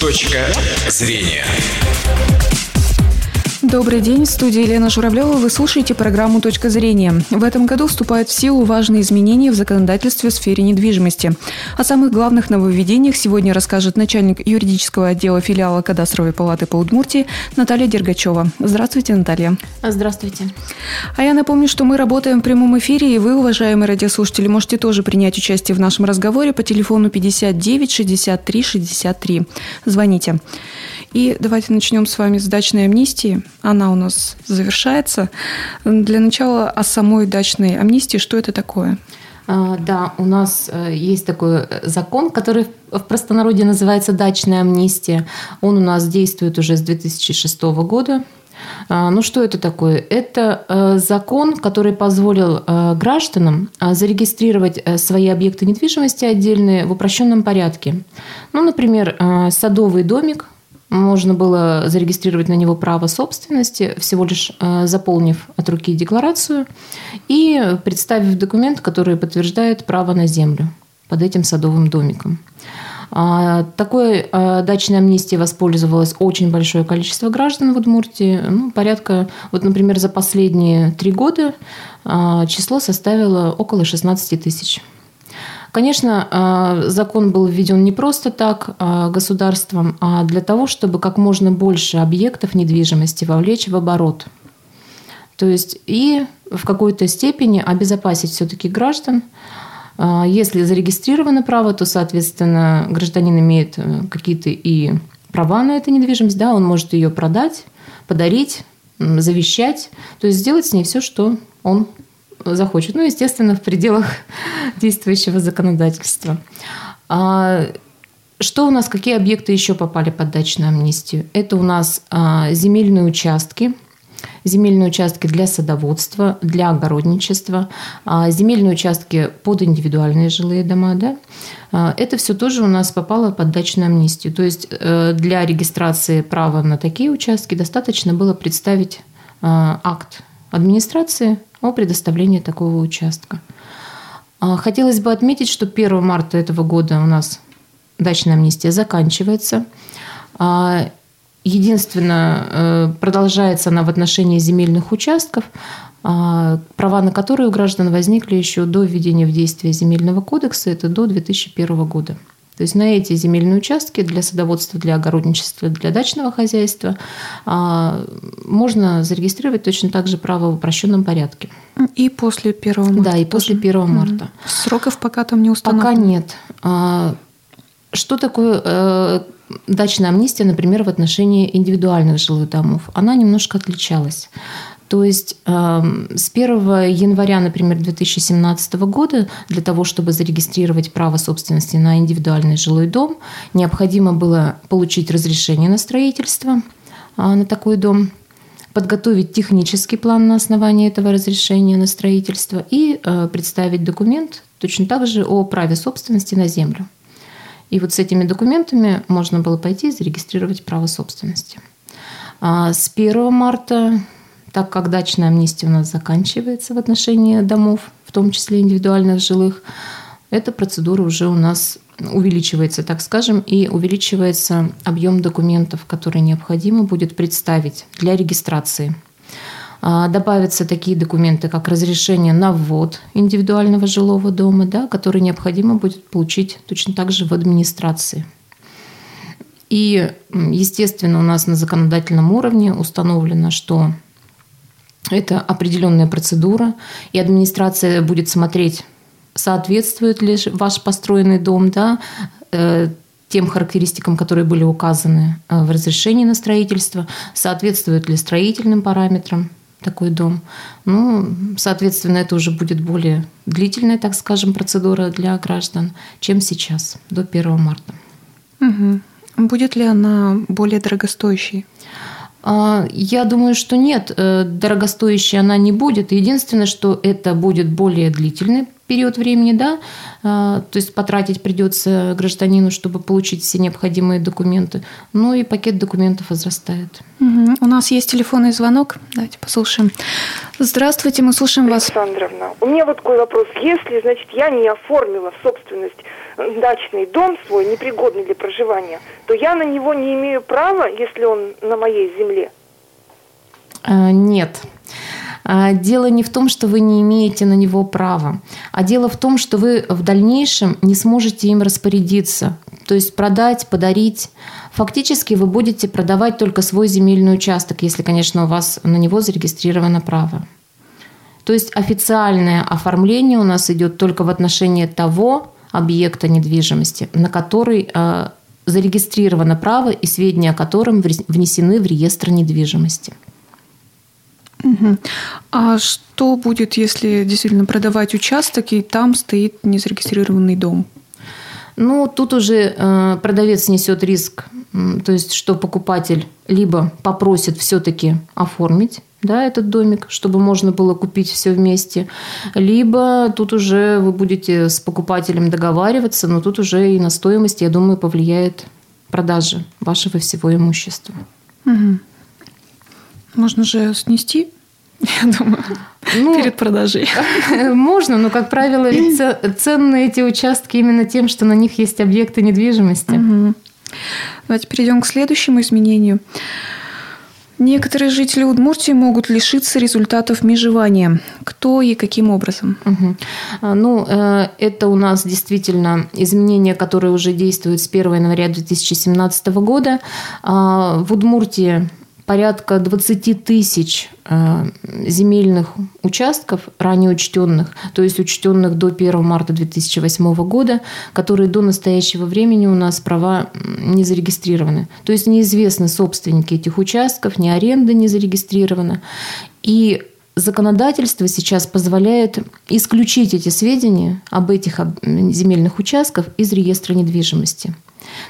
Точка зрения. Добрый день, в студии Елена Журавлева. Вы слушаете программу «Точка зрения». В этом году вступают в силу важные изменения в законодательстве в сфере недвижимости. О самых главных нововведениях сегодня расскажет начальник юридического отдела филиала Кадастровой палаты по Удмуртии Наталья Дергачева. Здравствуйте, Наталья. Здравствуйте. А я напомню, что мы работаем в прямом эфире, и вы, уважаемые радиослушатели, можете тоже принять участие в нашем разговоре по телефону 59 63 63. Звоните. И давайте начнем с вами с дачной амнистии. Она у нас завершается. Для начала о самой дачной амнистии. Что это такое? А, да, у нас э, есть такой закон, который в простонародье называется дачная амнистия. Он у нас действует уже с 2006 года. А, ну что это такое? Это э, закон, который позволил э, гражданам зарегистрировать свои объекты недвижимости отдельные в упрощенном порядке. Ну, например, садовый домик – можно было зарегистрировать на него право собственности, всего лишь э, заполнив от руки декларацию и представив документ, который подтверждает право на землю под этим садовым домиком. А, такой э, дачной амнистией воспользовалось очень большое количество граждан в Удмуртии. Ну, порядка, вот, например, за последние три года а, число составило около 16 тысяч. Конечно, а, закон был введен не просто так а, государством, а для того, чтобы как можно больше объектов недвижимости вовлечь в оборот. То есть и в какой-то степени обезопасить все-таки граждан. А, если зарегистрировано право, то, соответственно, гражданин имеет э, какие-то и права на эту недвижимость, да, он может ее продать, подарить, завещать, то есть сделать с ней все, что он захочет. Ну, естественно, в пределах действующего законодательства. А, что у нас, какие объекты еще попали под дачную амнистию? Это у нас а, земельные участки, земельные участки для садоводства, для огородничества, а, земельные участки под индивидуальные жилые дома. Да? Это все тоже у нас попало под дачную амнистию. То есть э, для регистрации права на такие участки достаточно было представить акт администрации о предоставлении такого участка. А, хотелось бы отметить, что 1 марта этого года у нас дачная амнистия заканчивается. А, единственное, э, продолжается она в отношении земельных участков, а, права на которые у граждан возникли еще до введения в действие земельного кодекса, это до 2001 года. То есть на эти земельные участки для садоводства, для огородничества, для дачного хозяйства а, можно зарегистрировать точно так же право в упрощенном порядке. И после 1 марта. Да, и после 1 марта. Сроков пока там не установлено? Пока нет. А, что такое э, дачная амнистия, например, в отношении индивидуальных жилых домов? Она немножко отличалась. То есть эм, с 1 января, например, 2017 года для того, чтобы зарегистрировать право собственности на индивидуальный жилой дом, необходимо было получить разрешение на строительство а, на такой дом, подготовить технический план на основании этого разрешения на строительство и э, представить документ точно так же о праве собственности на землю. И вот с этими документами можно было пойти и зарегистрировать право собственности. А с 1 марта так как дачная амнистия у нас заканчивается в отношении домов, в том числе индивидуальных жилых, эта процедура уже у нас увеличивается, так скажем, и увеличивается объем документов, которые необходимо будет представить для регистрации. А, добавятся такие документы, как разрешение на ввод индивидуального жилого дома, да, который необходимо будет получить точно так же в администрации. И, естественно, у нас на законодательном уровне установлено, что это определенная процедура, и администрация будет смотреть, соответствует ли ваш построенный дом да, э, тем характеристикам, которые были указаны э, в разрешении на строительство, соответствует ли строительным параметрам такой дом. Ну, соответственно, это уже будет более длительная, так скажем, процедура для граждан, чем сейчас, до 1 марта. Угу. Будет ли она более дорогостоящей? А, я думаю, что нет, э, дорогостоящей она не будет. Единственное, что это будет более длительный период времени, да, а, то есть потратить придется гражданину, чтобы получить все необходимые документы. Ну и пакет документов возрастает. Угу. У нас есть телефонный звонок. Давайте послушаем. Здравствуйте, мы слушаем вас. Александровна, у меня вот такой вопрос. Если, значит, я не оформила в собственность дачный дом свой, непригодный для проживания, то я на него не имею права, если он на моей земле? А, нет. А, дело не в том, что вы не имеете на него права, а дело в том, что вы в дальнейшем не сможете им распорядиться, то есть продать, подарить. Фактически вы будете продавать только свой земельный участок, если, конечно, у вас на него зарегистрировано право. То есть официальное оформление у нас идет только в отношении того объекта недвижимости, на который э, зарегистрировано право и сведения о котором внесены в реестр недвижимости. Угу. А что будет, если действительно продавать участок, и там стоит незарегистрированный дом? Ну, тут уже э, продавец несет риск, то есть, что покупатель либо попросит все-таки оформить да, этот домик, чтобы можно было купить все вместе, либо тут уже вы будете с покупателем договариваться, но тут уже и на стоимость, я думаю, повлияет продажа вашего всего имущества. Угу. Можно же снести, я думаю, ну, перед продажей. Можно, но, как правило, ведь ценны эти участки именно тем, что на них есть объекты недвижимости. Угу. Давайте перейдем к следующему изменению. Некоторые жители Удмуртии могут лишиться результатов межевания. Кто и каким образом? Угу. Ну, э, это у нас действительно изменения, которые уже действуют с 1 января 2017 года. А, в Удмуртии порядка 20 тысяч э, земельных участков, ранее учтенных, то есть учтенных до 1 марта 2008 года, которые до настоящего времени у нас права не зарегистрированы. То есть неизвестны собственники этих участков, ни аренда не зарегистрирована. И законодательство сейчас позволяет исключить эти сведения об этих земельных участках из реестра недвижимости.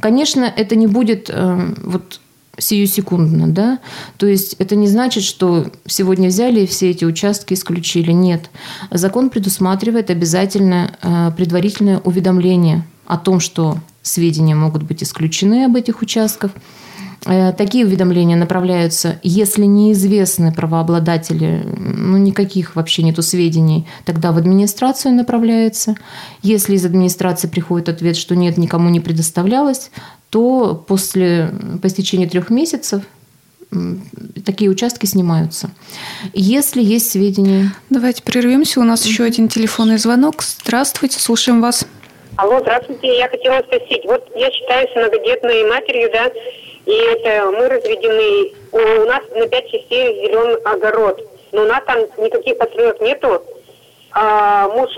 Конечно, это не будет э, вот сиюсекундно, да, то есть это не значит, что сегодня взяли и все эти участки исключили, нет. Закон предусматривает обязательно э, предварительное уведомление о том, что сведения могут быть исключены об этих участках. Э, такие уведомления направляются, если неизвестны правообладатели, ну никаких вообще нету сведений, тогда в администрацию направляется. Если из администрации приходит ответ, что нет, никому не предоставлялось, то после, по истечении трех месяцев такие участки снимаются. Если есть сведения... Давайте прервемся. У нас еще один телефонный звонок. Здравствуйте, слушаем вас. Алло, здравствуйте. Я хотела спросить. Вот я считаюсь многодетной матерью, да, и это мы разведены. У нас на пять частей зелен огород. Но у нас там никаких построек нету. А муж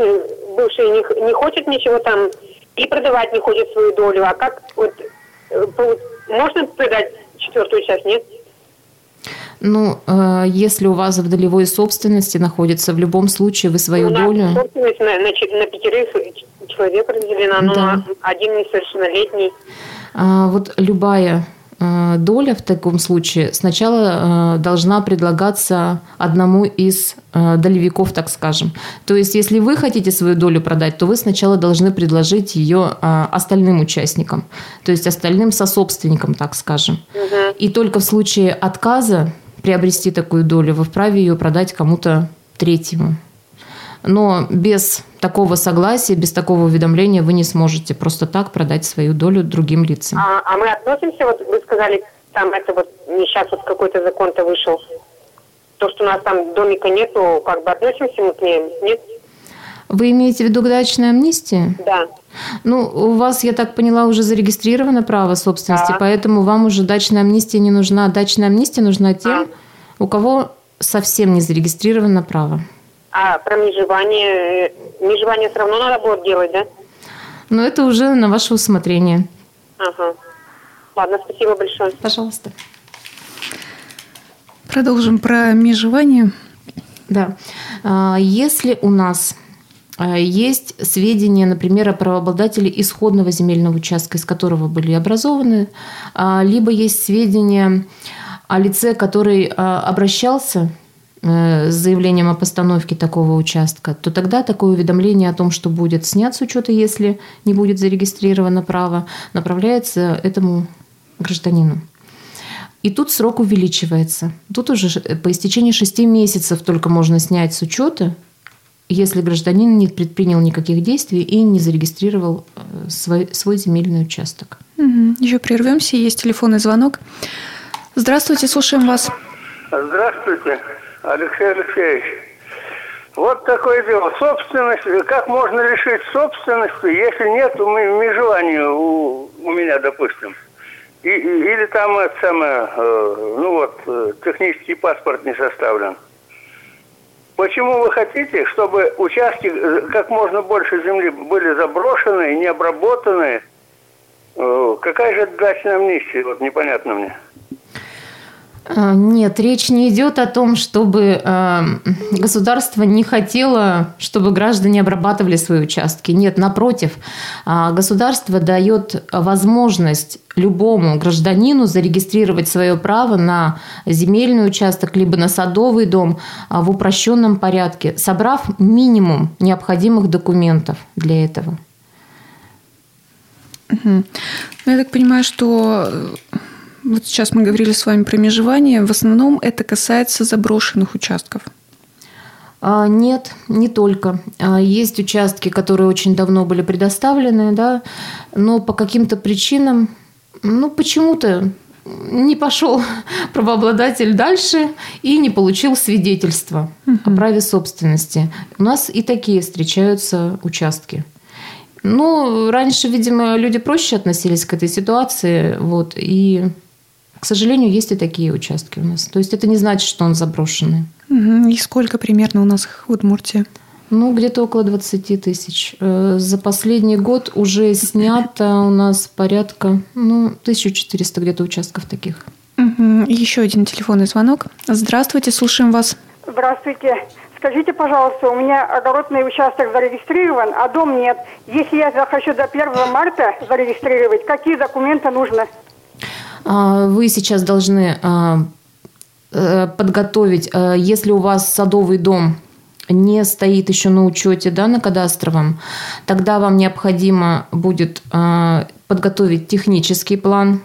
бывший не, не хочет ничего там и продавать не хочет свою долю. А как вот Э, можно продать четвертую часть, нет? Ну, э, если у вас в долевой собственности находится, в любом случае вы свою у долю... Нас собственность на, на, на пятерых человек разделена, да. но один несовершеннолетний. А, вот любая доля в таком случае сначала э, должна предлагаться одному из э, долевиков, так скажем. То есть, если вы хотите свою долю продать, то вы сначала должны предложить ее остальным участникам, то есть остальным сособственникам, так скажем. Угу. И только в случае отказа приобрести такую долю вы вправе ее продать кому-то третьему но без такого согласия, без такого уведомления вы не сможете просто так продать свою долю другим лицам. А, а мы относимся, вот вы сказали, там это вот не сейчас вот какой-то закон-то вышел, то, что у нас там домика нету, как бы относимся мы к ним, нет? Вы имеете в виду к дачной амнистии? Да. Ну, у вас, я так поняла, уже зарегистрировано право собственности, да. поэтому вам уже дачная амнистия не нужна. Дачная амнистия нужна тем, а. у кого совсем не зарегистрировано право. А про межевание, межевание все равно надо будет делать, да? Ну, это уже на ваше усмотрение. Ага. Ладно, спасибо большое. Пожалуйста. Продолжим про межевание. Да. А, если у нас а, есть сведения, например, о правообладателе исходного земельного участка, из которого были образованы, а, либо есть сведения о лице, который обращался э, с заявлением о постановке такого участка, то тогда такое уведомление о том, что будет снят с учета, если не будет зарегистрировано право, направляется этому гражданину. И тут срок увеличивается. Тут уже по истечении 6 месяцев только можно снять с учета, если гражданин не предпринял никаких действий и не зарегистрировал э, свой, свой земельный участок. Угу. Еще прервемся. Есть телефонный звонок. Здравствуйте, слушаем вас. Здравствуйте, Алексей Алексеевич. Вот такое дело. Собственность, как можно лишить собственности, если нет межевания у, у меня, допустим? И, или там это самое, э, ну вот, э, технический паспорт не составлен. Почему вы хотите, чтобы участки э, как можно больше земли были заброшены, не обработаны? Какая же дачная амнистия, вот непонятно мне. А, нет, речь не идет о том, чтобы э, государство не хотело, чтобы граждане обрабатывали свои участки. Нет, напротив, э, государство дает возможность любому гражданину зарегистрировать свое право на земельный участок либо на садовый дом в упрощенном порядке, собрав минимум необходимых документов для этого. Угу. Я так понимаю, что вот сейчас мы говорили с вами про межевание. В основном это касается заброшенных участков. А, нет, не только. А, есть участки, которые очень давно были предоставлены, да, но по каким-то причинам, ну, почему-то не пошел правообладатель дальше и не получил свидетельства угу. о праве собственности. У нас и такие встречаются участки. Ну, раньше, видимо, люди проще относились к этой ситуации, вот, и к сожалению, есть и такие участки у нас. То есть это не значит, что он заброшенный. И сколько примерно у нас их в Удмуртии? Ну, где-то около 20 тысяч. Э, за последний год уже снято у нас порядка, ну, 1400 где-то участков таких. Угу. Еще один телефонный звонок. Здравствуйте, слушаем вас. Здравствуйте. Скажите, пожалуйста, у меня огородный участок зарегистрирован, а дом нет. Если я захочу до 1 марта зарегистрировать, какие документы нужно? А, вы сейчас должны а, э, подготовить, а, если у вас садовый дом не стоит еще на учете да, на кадастровом, тогда вам необходимо будет подготовить технический план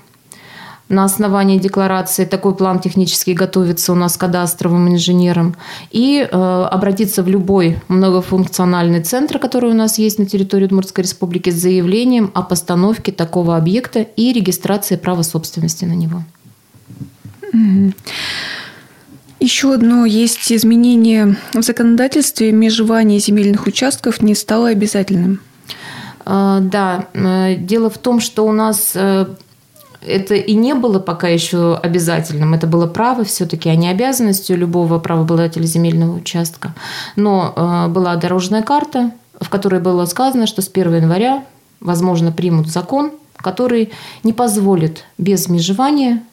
на основании декларации. Такой план технический готовится у нас кадастровым инженером. И э, обратиться в любой многофункциональный центр, который у нас есть на территории Удмуртской республики, с заявлением о постановке такого объекта и регистрации права собственности на него. Еще одно есть изменение в законодательстве. Межевание земельных участков не стало обязательным. А, да, э, дело в том, что у нас э, это и не было пока еще обязательным. Это было право все-таки, а не обязанностью любого правообладателя земельного участка. Но э, была дорожная карта, в которой было сказано, что с 1 января, возможно, примут закон, который не позволит без межевания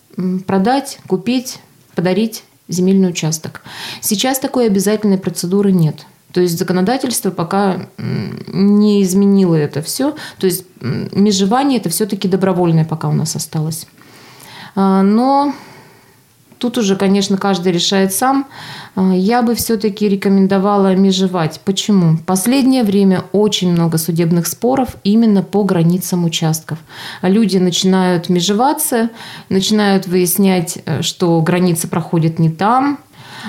продать, купить, подарить земельный участок. Сейчас такой обязательной процедуры нет. То есть законодательство пока не изменило это все. То есть межевание это все-таки добровольное пока у нас осталось. А, но тут уже, конечно, каждый решает сам. А, я бы все-таки рекомендовала межевать. Почему? В последнее время очень много судебных споров именно по границам участков. Люди начинают межеваться, начинают выяснять, э, что граница проходит не там,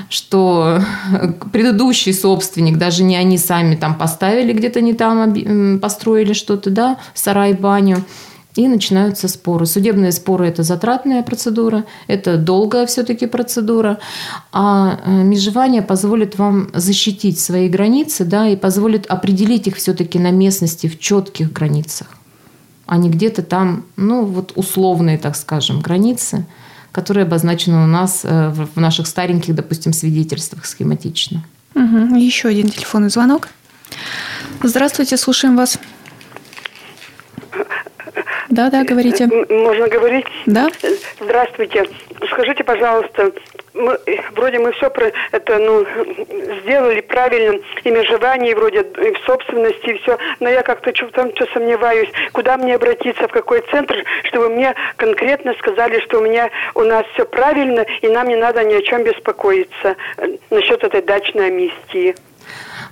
что предыдущий собственник, даже не они сами там поставили где-то не там, построили что-то, да, сарай, баню, и начинаются споры. Судебные споры – это затратная процедура, это долгая все-таки процедура, а э, межевание позволит вам защитить свои границы, да, и позволит определить их все-таки на местности в четких границах, а не где-то там, ну, вот условные, так скажем, границы – которые обозначены у нас э, в наших стареньких, допустим, свидетельствах схематично. Угу. Еще один телефонный звонок. Здравствуйте, слушаем вас. Да, да, говорите. Можно говорить? Да. Здравствуйте. Скажите, пожалуйста, мы, э, вроде мы все про это, ну, сделали правильно, и межевание, и вроде и в собственности, и все, но я как-то там что сомневаюсь, куда мне обратиться, в какой центр, чтобы мне конкретно сказали, что у меня, у нас все правильно, и нам не надо ни о чем беспокоиться э, насчет этой дачной амнистии.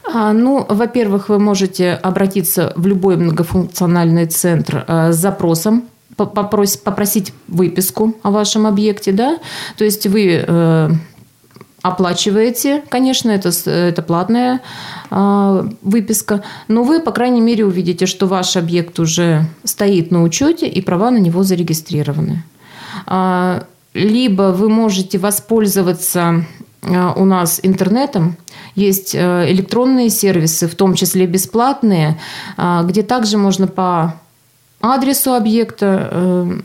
А, ну, во-первых, вы можете обратиться в любой многофункциональный центр э, с запросом попросить, выписку о вашем объекте, да, то есть вы э, оплачиваете, конечно, это, это платная э, выписка, но вы, по крайней мере, увидите, что ваш объект уже стоит на учете и права на него зарегистрированы. Э, либо вы можете воспользоваться у нас интернетом, есть э, электронные сервисы, в том числе бесплатные, э, где также можно по адресу объекта, э,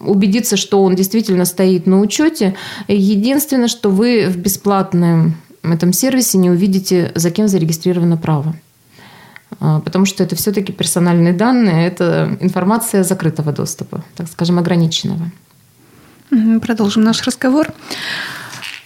убедиться, что он действительно стоит на учете. Единственное, что вы в бесплатном этом сервисе не увидите, за кем зарегистрировано право. Потому что это все-таки персональные данные, это информация закрытого доступа, так скажем, ограниченного. Продолжим наш разговор.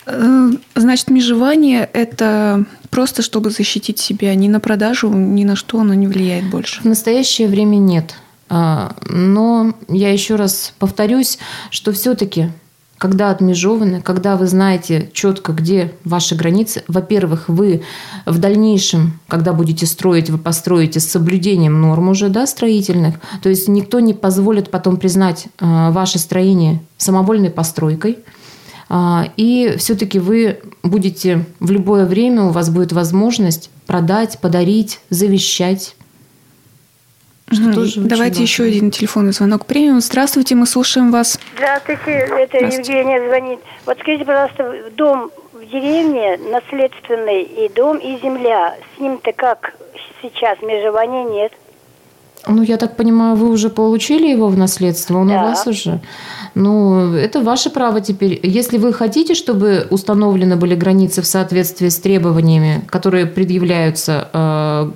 Э, значит, межевание – это просто чтобы защитить себя. Ни на продажу, ни на что оно не влияет больше. В настоящее время нет. А, но я еще раз повторюсь, что все-таки когда отмежованы, когда вы знаете четко, где ваши границы, во-первых, вы в дальнейшем, когда будете строить, вы построите с соблюдением норм уже да, строительных, то есть никто не позволит потом признать а, ваше строение самовольной постройкой, и все-таки вы будете в любое время, у вас будет возможность продать, подарить, завещать что угу. тоже Давайте еще один телефонный звонок примем. Здравствуйте, мы слушаем вас. Здравствуйте, это Здравствуйте. Евгения звонит. Вот скажите, пожалуйста, дом в деревне наследственный и дом, и земля. С ним-то как сейчас? Межевания нет. Ну, я так понимаю, вы уже получили его в наследство, он да. у вас уже. Ну, это ваше право теперь. Если вы хотите, чтобы установлены были границы в соответствии с требованиями, которые предъявляются э,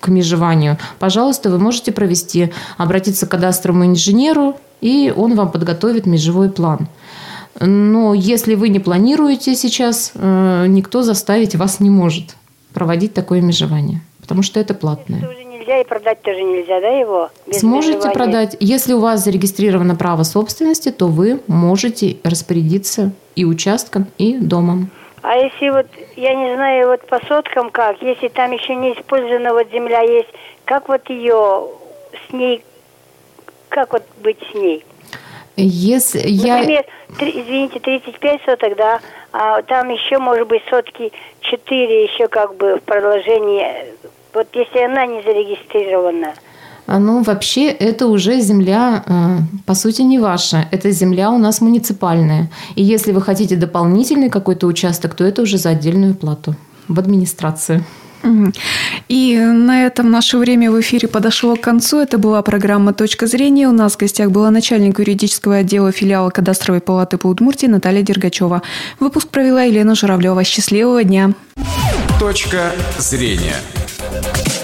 к межеванию, пожалуйста, вы можете провести, обратиться к кадастровому инженеру, и он вам подготовит межевой план. Но если вы не планируете сейчас, э, никто заставить вас не может проводить такое межевание, потому что это платное. Нельзя и продать тоже нельзя, да, его? Сможете межевания? продать. Если у вас зарегистрировано право собственности, то вы можете распорядиться и участком, и домом. А если вот, я не знаю, вот по соткам как, если там еще не использована вот земля есть, как вот ее с ней, как вот быть с ней? Если Например, я... 3, извините, 35 соток, да, а там еще, может быть, сотки 4 еще как бы в продолжении. Вот если она не зарегистрирована. А, ну, вообще, это уже земля, э, по сути, не ваша. Это земля у нас муниципальная. И если вы хотите дополнительный какой-то участок, то это уже за отдельную плату в администрации. И на этом наше время в эфире подошло к концу. Это была программа «Точка зрения». У нас в гостях была начальник юридического отдела филиала кадастровой палаты по Удмуртии Наталья Дергачева. Выпуск провела Елена Журавлева. Счастливого дня! «Точка зрения» Thank you.